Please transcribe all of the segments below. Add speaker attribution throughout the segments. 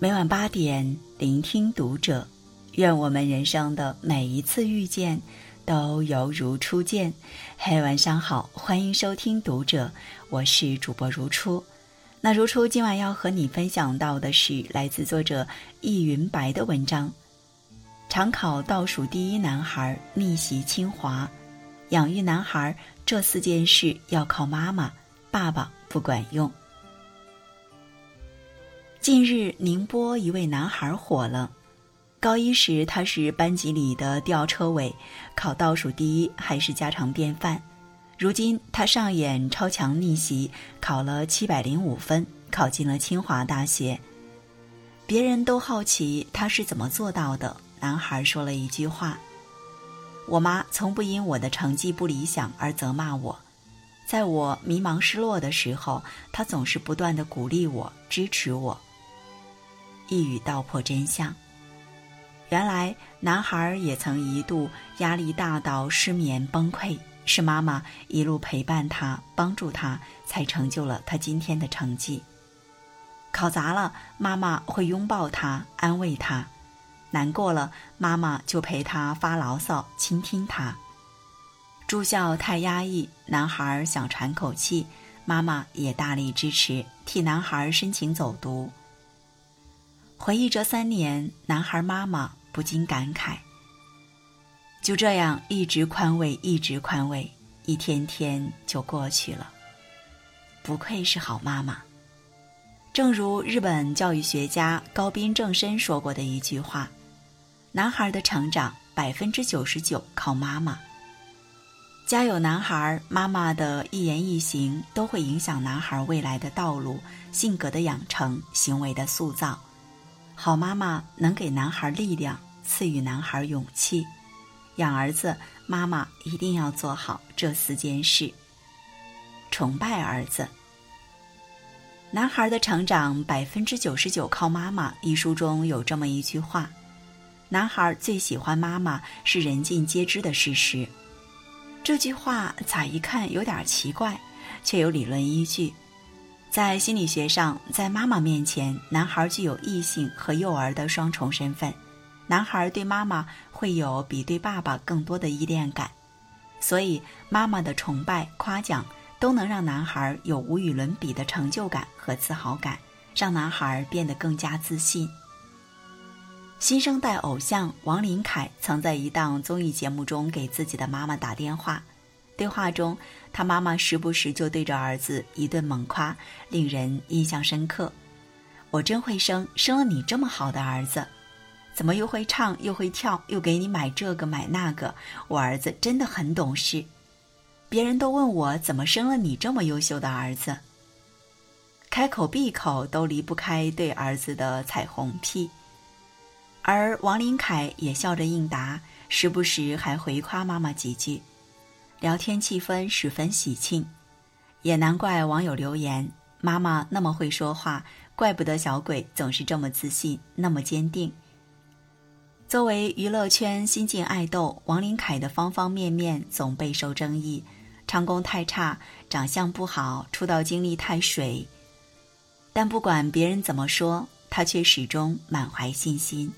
Speaker 1: 每晚八点，聆听读者。愿我们人生的每一次遇见，都犹如初见。嘿，晚上好，欢迎收听读者，我是主播如初。那如初今晚要和你分享到的是来自作者易云白的文章：常考倒数第一男孩逆袭清华，养育男孩这四件事要靠妈妈，爸爸不管用。近日，宁波一位男孩火了。高一时，他是班级里的吊车尾，考倒数第一还是家常便饭。如今，他上演超强逆袭，考了七百零五分，考进了清华大学。别人都好奇他是怎么做到的。男孩说了一句话：“我妈从不因我的成绩不理想而责骂我，在我迷茫失落的时候，她总是不断的鼓励我，支持我。”一语道破真相。原来男孩也曾一度压力大到失眠崩溃，是妈妈一路陪伴他、帮助他，才成就了他今天的成绩。考砸了，妈妈会拥抱他、安慰他；难过了，妈妈就陪他发牢骚、倾听他。住校太压抑，男孩想喘口气，妈妈也大力支持，替男孩申请走读。回忆这三年，男孩妈妈不禁感慨：就这样一直宽慰，一直宽慰，一天天就过去了。不愧是好妈妈。正如日本教育学家高滨正身说过的一句话：“男孩的成长百分之九十九靠妈妈。”家有男孩，妈妈的一言一行都会影响男孩未来的道路、性格的养成、行为的塑造。好妈妈能给男孩力量，赐予男孩勇气。养儿子，妈妈一定要做好这四件事。崇拜儿子。男孩的成长百分之九十九靠妈妈。一书中有这么一句话：男孩最喜欢妈妈是人尽皆知的事实。这句话咋一看有点奇怪，却有理论依据。在心理学上，在妈妈面前，男孩具有异性和幼儿的双重身份。男孩对妈妈会有比对爸爸更多的依恋感，所以妈妈的崇拜、夸奖都能让男孩有无与伦比的成就感和自豪感，让男孩变得更加自信。新生代偶像王琳凯曾在一档综艺节目中给自己的妈妈打电话。对话中，他妈妈时不时就对着儿子一顿猛夸，令人印象深刻。我真会生，生了你这么好的儿子，怎么又会唱又会跳，又给你买这个买那个？我儿子真的很懂事。别人都问我怎么生了你这么优秀的儿子，开口闭口都离不开对儿子的彩虹屁。而王林凯也笑着应答，时不时还回夸妈妈几句。聊天气氛十分喜庆，也难怪网友留言：“妈妈那么会说话，怪不得小鬼总是这么自信，那么坚定。”作为娱乐圈新晋爱豆，王琳凯的方方面面总备受争议：唱功太差，长相不好，出道经历太水。但不管别人怎么说，他却始终满怀信心。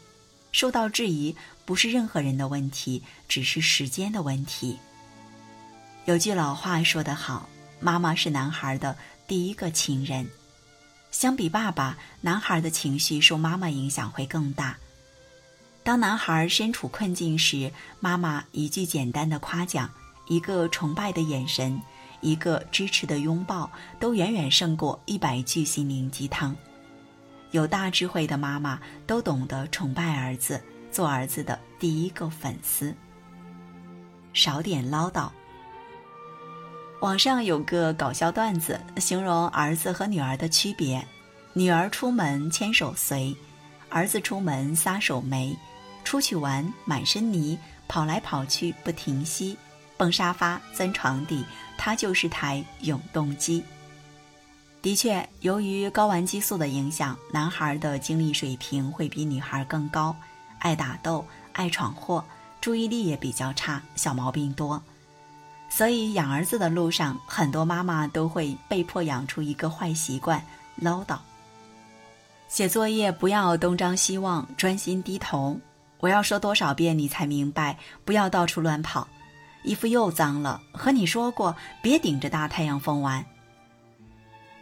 Speaker 1: 受到质疑不是任何人的问题，只是时间的问题。有句老话说得好：“妈妈是男孩的第一个情人。”相比爸爸，男孩的情绪受妈妈影响会更大。当男孩身处困境时，妈妈一句简单的夸奖，一个崇拜的眼神，一个支持的拥抱，都远远胜过一百句心灵鸡汤。有大智慧的妈妈都懂得崇拜儿子，做儿子的第一个粉丝。少点唠叨。网上有个搞笑段子，形容儿子和女儿的区别：女儿出门牵手随，儿子出门撒手没。出去玩满身泥，跑来跑去不停息，蹦沙发钻床底，他就是台永动机。的确，由于睾丸激素的影响，男孩的精力水平会比女孩更高，爱打斗，爱闯祸，注意力也比较差，小毛病多。所以养儿子的路上，很多妈妈都会被迫养出一个坏习惯——唠叨。写作业不要东张西望，专心低头。我要说多少遍你才明白？不要到处乱跑，衣服又脏了。和你说过，别顶着大太阳疯玩。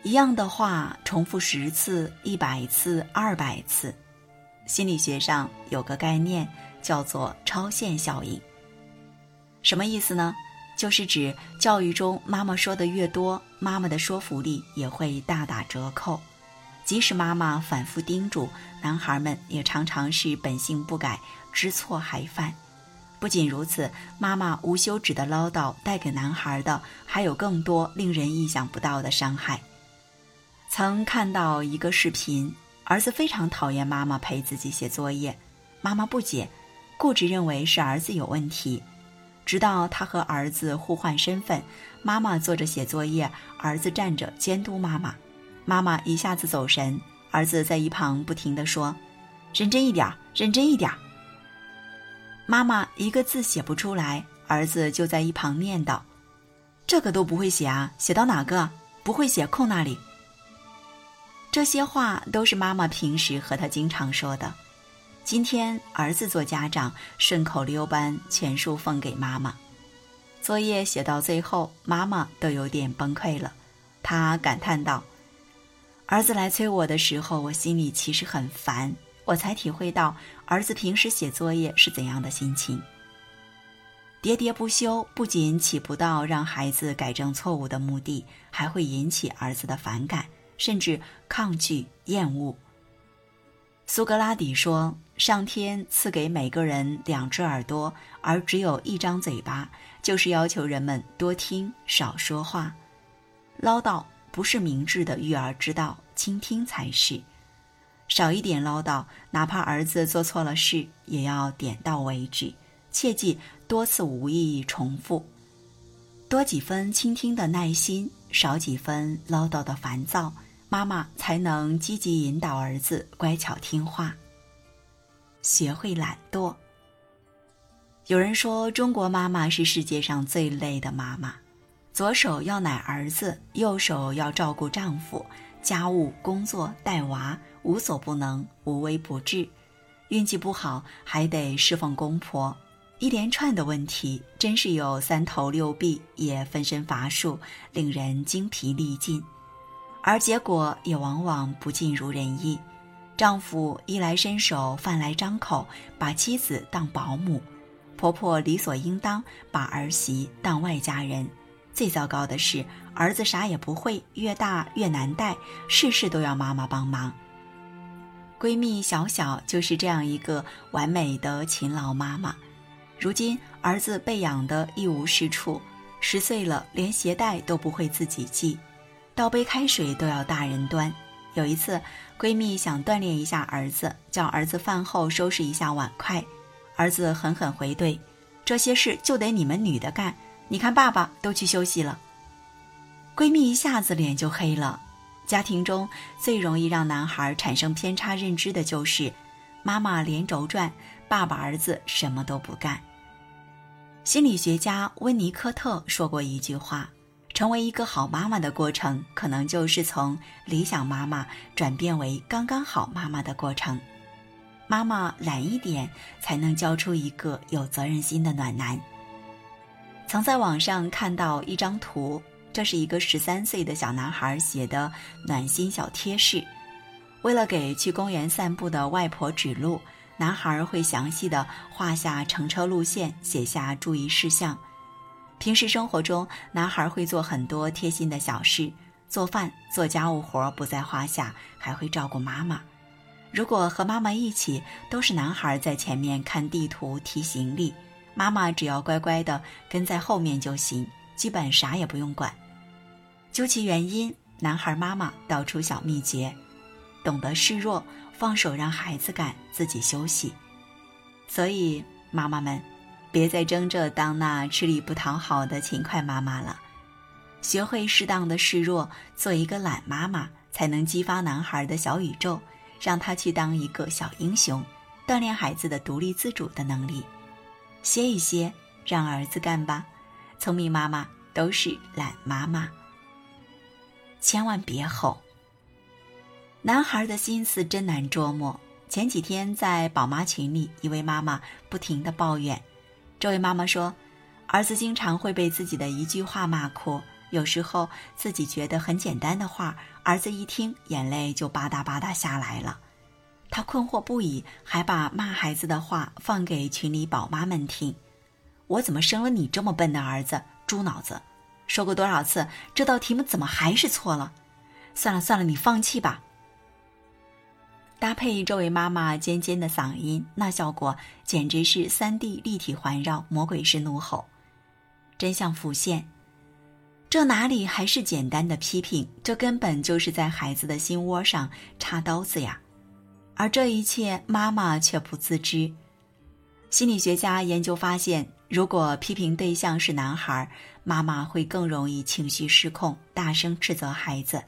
Speaker 1: 一样的话重复十次、一百次、二百次。心理学上有个概念叫做超限效应。什么意思呢？就是指教育中妈妈说的越多，妈妈的说服力也会大打折扣。即使妈妈反复叮嘱，男孩们也常常是本性不改，知错还犯。不仅如此，妈妈无休止的唠叨带给男孩的还有更多令人意想不到的伤害。曾看到一个视频，儿子非常讨厌妈妈陪自己写作业，妈妈不解，固执认为是儿子有问题。直到他和儿子互换身份，妈妈坐着写作业，儿子站着监督妈妈。妈妈一下子走神，儿子在一旁不停地说：“认真一点，认真一点。”妈妈一个字写不出来，儿子就在一旁念叨：“这个都不会写啊，写到哪个？不会写，空那里。”这些话都是妈妈平时和他经常说的。今天儿子做家长，顺口溜般全数奉给妈妈。作业写到最后，妈妈都有点崩溃了，她感叹道。儿子来催我的时候，我心里其实很烦，我才体会到儿子平时写作业是怎样的心情。喋喋不休不仅起不到让孩子改正错误的目的，还会引起儿子的反感，甚至抗拒、厌恶。苏格拉底说：“上天赐给每个人两只耳朵，而只有一张嘴巴，就是要求人们多听少说话，唠叨。”不是明智的育儿之道，倾听才是。少一点唠叨，哪怕儿子做错了事，也要点到为止，切忌多次无意义重复。多几分倾听的耐心，少几分唠叨的烦躁，妈妈才能积极引导儿子乖巧听话。学会懒惰。有人说，中国妈妈是世界上最累的妈妈。左手要奶儿子，右手要照顾丈夫，家务、工作、带娃，无所不能，无微不至。运气不好还得侍奉公婆，一连串的问题，真是有三头六臂，也分身乏术，令人精疲力尽。而结果也往往不尽如人意。丈夫衣来伸手，饭来张口，把妻子当保姆；婆婆理所应当把儿媳当外家人。最糟糕的是，儿子啥也不会，越大越难带，事事都要妈妈帮忙。闺蜜小小就是这样一个完美的勤劳妈妈。如今儿子被养得一无是处，十岁了连鞋带都不会自己系，倒杯开水都要大人端。有一次，闺蜜想锻炼一下儿子，叫儿子饭后收拾一下碗筷，儿子狠狠回怼：“这些事就得你们女的干。”你看，爸爸都去休息了。闺蜜一下子脸就黑了。家庭中最容易让男孩产生偏差认知的就是，妈妈连轴转，爸爸儿子什么都不干。心理学家温尼科特说过一句话：成为一个好妈妈的过程，可能就是从理想妈妈转变为刚刚好妈妈的过程。妈妈懒一点，才能教出一个有责任心的暖男。曾在网上看到一张图，这是一个十三岁的小男孩写的暖心小贴士。为了给去公园散步的外婆指路，男孩会详细的画下乘车路线，写下注意事项。平时生活中，男孩会做很多贴心的小事，做饭、做家务活不在话下，还会照顾妈妈。如果和妈妈一起，都是男孩在前面看地图、提行李。妈妈只要乖乖的跟在后面就行，基本啥也不用管。究其原因，男孩妈妈道出小秘诀：懂得示弱，放手让孩子干，自己休息。所以，妈妈们，别再争着当那吃力不讨好的勤快妈妈了，学会适当的示弱，做一个懒妈妈，才能激发男孩的小宇宙，让他去当一个小英雄，锻炼孩子的独立自主的能力。歇一歇，让儿子干吧。聪明妈妈都是懒妈妈，千万别吼。男孩的心思真难捉摸。前几天在宝妈群里，一位妈妈不停的抱怨。这位妈妈说，儿子经常会被自己的一句话骂哭，有时候自己觉得很简单的话，儿子一听眼泪就吧嗒吧嗒下来了。他困惑不已，还把骂孩子的话放给群里宝妈们听。我怎么生了你这么笨的儿子？猪脑子！说过多少次，这道题目怎么还是错了？算了算了，你放弃吧。搭配这位妈妈尖尖的嗓音，那效果简直是三 D 立体环绕，魔鬼式怒吼。真相浮现，这哪里还是简单的批评？这根本就是在孩子的心窝上插刀子呀！而这一切，妈妈却不自知。心理学家研究发现，如果批评对象是男孩，妈妈会更容易情绪失控，大声斥责孩子。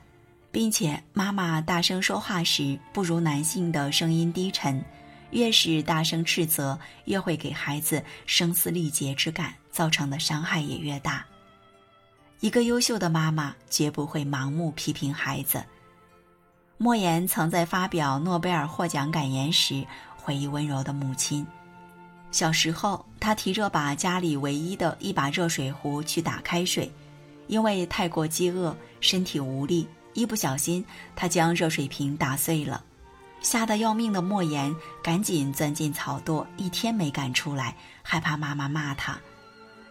Speaker 1: 并且，妈妈大声说话时，不如男性的声音低沉。越是大声斥责，越会给孩子声嘶力竭之感，造成的伤害也越大。一个优秀的妈妈绝不会盲目批评孩子。莫言曾在发表诺贝尔获奖感言时回忆温柔的母亲：小时候，他提着把家里唯一的一把热水壶去打开水，因为太过饥饿，身体无力。一不小心，他将热水瓶打碎了，吓得要命的莫言赶紧钻进草垛，一天没敢出来，害怕妈妈骂他。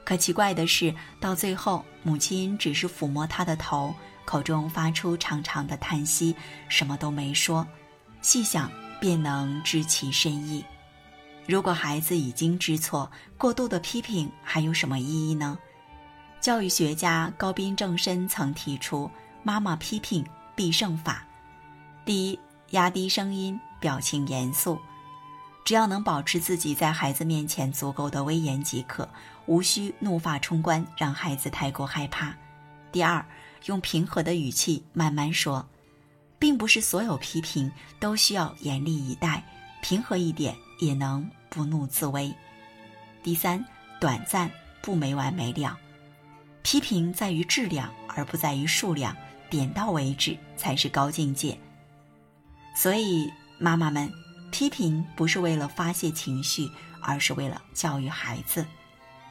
Speaker 1: 可奇怪的是，到最后，母亲只是抚摸他的头，口中发出长长的叹息，什么都没说。细想便能知其深意。如果孩子已经知错，过度的批评还有什么意义呢？教育学家高斌正深曾提出。妈妈批评必胜法：第一，压低声音，表情严肃，只要能保持自己在孩子面前足够的威严即可，无需怒发冲冠，让孩子太过害怕。第二，用平和的语气慢慢说，并不是所有批评都需要严厉以待，平和一点也能不怒自威。第三，短暂不没完没了，批评在于质量而不在于数量。点到为止才是高境界。所以，妈妈们，批评不是为了发泄情绪，而是为了教育孩子。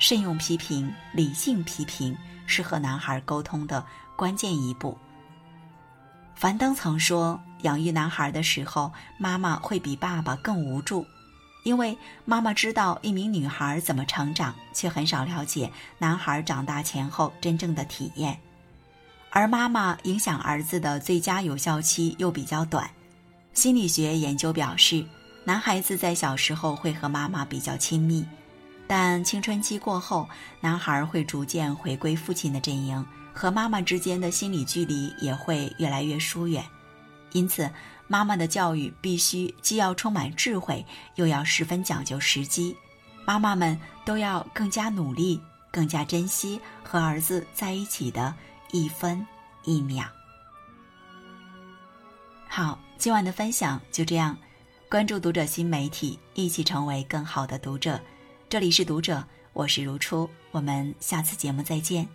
Speaker 1: 慎用批评，理性批评，是和男孩沟通的关键一步。樊登曾说，养育男孩的时候，妈妈会比爸爸更无助，因为妈妈知道一名女孩怎么成长，却很少了解男孩长大前后真正的体验。而妈妈影响儿子的最佳有效期又比较短。心理学研究表示，男孩子在小时候会和妈妈比较亲密，但青春期过后，男孩会逐渐回归父亲的阵营，和妈妈之间的心理距离也会越来越疏远。因此，妈妈的教育必须既要充满智慧，又要十分讲究时机。妈妈们都要更加努力，更加珍惜和儿子在一起的。一分一秒。好，今晚的分享就这样。关注读者新媒体，一起成为更好的读者。这里是读者，我是如初，我们下次节目再见。